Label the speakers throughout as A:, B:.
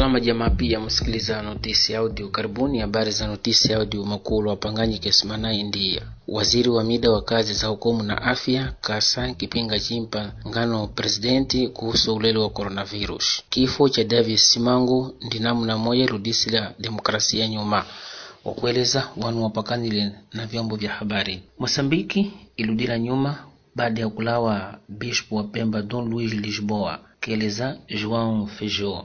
A: salama jamaa pia msikiliza notisi audio. Karibuni habari za notisi audio makulu wapanganyi kesimana india waziri wa mida wa kazi za hukumu na afya kasa kipinga chimpa ngano presidenti kuhusu ulele wa coronavirus. Kifo cha davis simangu ndi namna moja rudisi la demokrasia nyuma. Wakueleza wanu wapakanile na vyombo vya habari. Mosambiki iludila nyuma baada ya kulawa bishop wa pemba don luis lisboa. Keleza joão feijó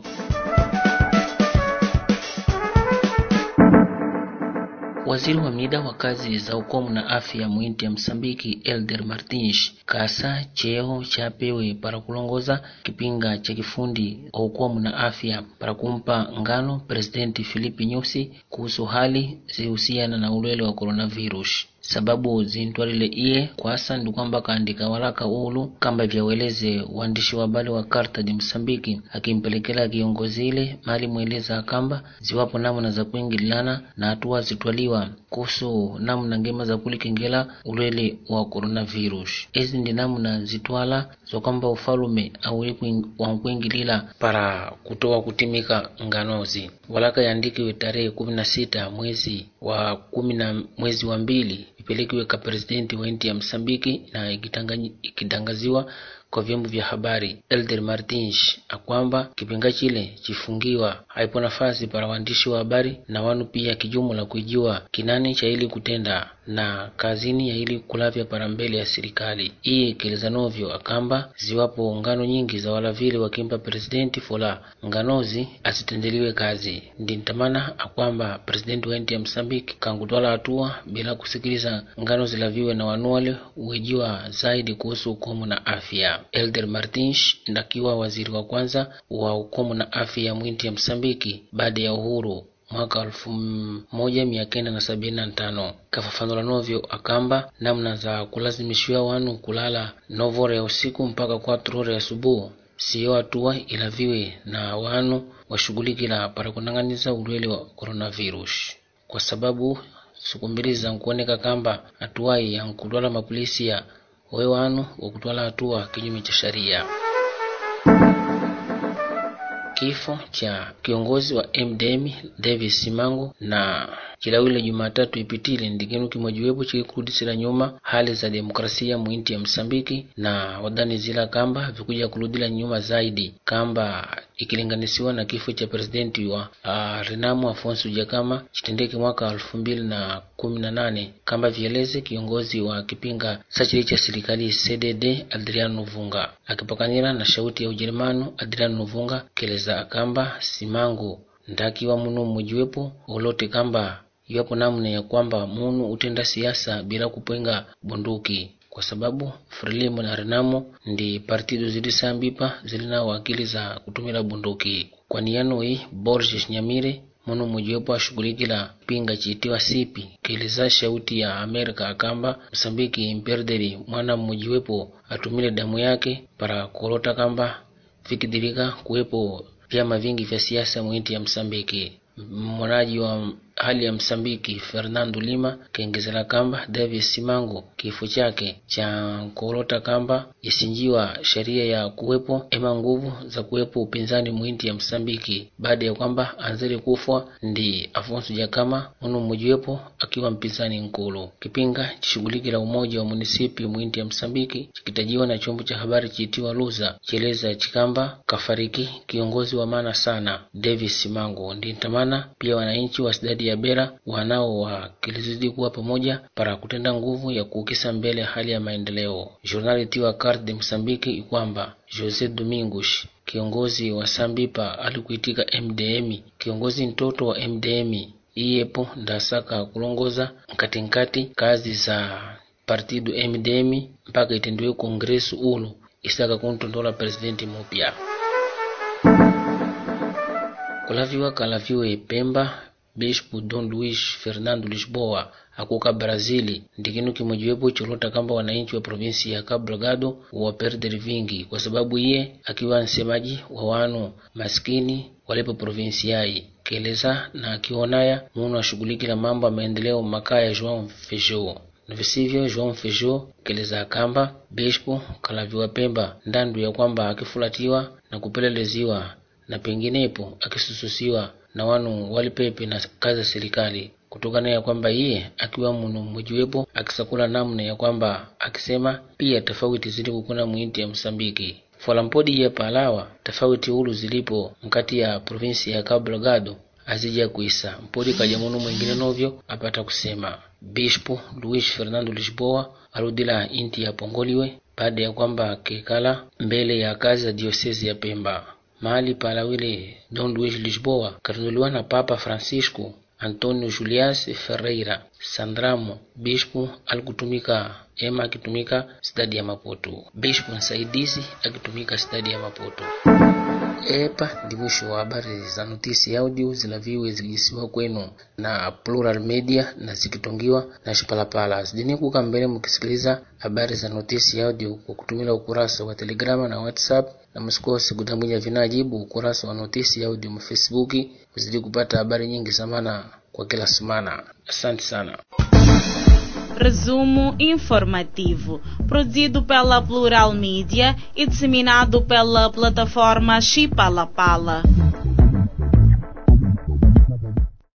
A: Waziri wa mida wa kazi za ukomu na afya mwinti ya Msambiki Elder Martins kasa cheo chapewe para kulongoza kipinga cha kifundi wa ukomu na afya para kumpa ngano Presidenti Filipi Nyusi kuhusu hali zihusiana na ulwele wa coronavirus sababu zintwalile iye kwasa ndi kwamba kaandika walaka ulu kamba vyaweleze waandishi wa habari wa karta di msambiki akimpelekela kiongozi ile mali mweleza akamba ziwapo namna za kuingililana na hatua zitwaliwa kuhusu namna ngema za kulikengela ulwele wa coronavirus. Ezi ndi namna zitwala zokwamba ufalume auli wankuingilila para kutoa kutimika nganozi. Walaka yandikiwe tarehe kumi na sita mwezi wa kumi na mwezi wa mbili ipelekiwe kwa presidenti wa nchi ya Msambiki na ikitangaziwa kwa vyombo vya habari. Elder Martins akwamba kipinga chile chifungiwa. Haipo nafasi para waandishi wa habari na wanu pia kijumla kuijua kinani cha ili kutenda na kazini ya ili kulavya para mbele ya serikali iye kilizanovyo akamba ziwapo ngano nyingi za wala vile wakimpa presidenti fola. Nganozi asitendeliwe kazi. Ndi ntamana akwamba presidenti wa ya Msambiki kangutwala hatua bila kusikiliza ngano zilaviwe na wanuwale uwejiwa zaidi kuhusu ukomu na afya Elder Martins ndakiwa waziri wa kwanza wa ukomo na afya ya mwinti ya Msambiki baada ya uhuru mwaka elfu moja mia kenda na sabini na tano. Kafafanula novyo akamba namna za kulazimishiwa wanu kulala novore ya usiku mpaka kwatro ore ya subuhu siyo hatua ilaviwe na wanu washughulikila para kunang'aniza ulwele wa coronavirus. Kwa sababu siku mbili za nkuoneka kamba hatuwai yankutwala mapolisi ya we wanu wakutwala hatua kinyume cha sharia kifo cha kiongozi wa MDM Davis Simango na chilawile Jumatatu ipitile ndikinu kimojiwepo chikikurudisira nyuma hali za demokrasia mwinti ya Msambiki na wadani zila kamba vikuja kurudila nyuma zaidi. Kamba ikilinganisiwa na kifo cha presidenti wa uh, Renamo Afonso Jakama chitendeke mwaka elfu mbili na kumi na nane. Kama vieleze kiongozi wa kipinga sachili cha serikali CDD adrian Vunga akipakanira na shauti ya Ujerumani adrian Vunga keleza akamba Simango ndakiwa muno mmojiwepo ulote kamba. Iwapo namna ya kwamba munu utenda siasa bila kupenga bunduki kwa sababu Frelimo na Renamo ndi partido zilisambipa zilina wakili za kutumila bunduki. Kwa niyano hii Borges Nyamire muno mmojiwepo ashughulikila pinga chiitiwa sipi keleza shauti ya Amerika akamba Msambiki imperderi mwana mmojiwepo atumile damu yake para kulota kamba vikidirika kuwepo vyama vingi vya siasa mwinti ya Msambiki mwonaji wa hali ya Msambiki Fernando Lima kengezela kamba Davis Simango kifo chake cha Nkorota kamba isinjiwa sheria ya kuwepo ema nguvu za kuwepo upinzani mwinti ya Msambiki. Baada ya kwamba anzele kufwa ndi Afonso Jakama muno mmojiwepo akiwa mpinzani nkulu. Kipinga chishughuliki la umoja wa munisipi mwinti ya Msambiki chikitajiwa na chombo cha habari chiitiwa Luza. Cheleza chikamba kafariki kiongozi wa maana sana Davis Simango. Ndi ntamana pia wananchi wa sidadi ya Bera wanao wakilizidi kuwa pamoja para kutenda nguvu ya kuukisa mbele hali ya maendeleo. Jurnali tiwa Carte de Msambiki ikwamba Jose Domingos kiongozi wa Sambipa alikuitika MDM, kiongozi mtoto wa MDM iyepo ndasaka kulongoza nkatinkati kazi za partido MDM mpaka itendiwe kongresu ulu isaka kuntondola presidenti mupya kulaviwa kalaviwe Pemba Bispo Don Luis Fernando Lisboa akuka Brazili ndikinu kimojiwepo cholota kamba wananchi wa provinsi ya Cabo Delgado waperderi vingi kwa sababu iye akiwa nsemaji wa wanu maskini walepo provinsi yai. Keleza na akionaya muno ashughulikila mambo ya maendeleo makaa makaya João Feijó na visivyo João Feijó keleza akamba Bispo kalaviwa Pemba ndandu ya kwamba akifulatiwa na kupeleleziwa na penginepo akisususiwa na wanu walipepe na kazi za serikali. Kutokana ya kwamba iye akiwa muno mmojiwepo akisakula namna ya kwamba akisema pia tofauti zili kukuna mwinti ya Msambiki. Folampodi ya palawa tofauti ulu zilipo mkati ya provinsi ya Cabo Delgado azija kuisa. Mpodi kaja muno mwingine novyo apata kusema. Bispo Luis Fernando Lisboa arudila inti ya Pongoliwe baada ya kwamba kekala mbele ya kazi ya diosezi ya Pemba mahali para yule John Luiz Lisboa, Cardeoliana Papa Francisco Antonio Juliás Ferreira. Sandramo bispo alikutumika ema akitumika stadi ya Maputo, bispo msaidizi akitumika stadi ya Maputo. Epa ndi mwisho wa habari za notisi audio zilaviwe zilisiwa kwenu na Plural Media na zikitongiwa na Shipalapala. Zidini kuka mbele mkisikiliza habari za notisi audio kwa kutumila ukurasa wa Telegrama na WhatsApp, na msikose kutambwinya vinajibu ukurasa wa notisi audio mu Facebook kuzidi kupata habari nyingi zamana semana. Sana.
B: Resumo informativo, produzido pela Plural Mídia e disseminado pela plataforma Chipalapala.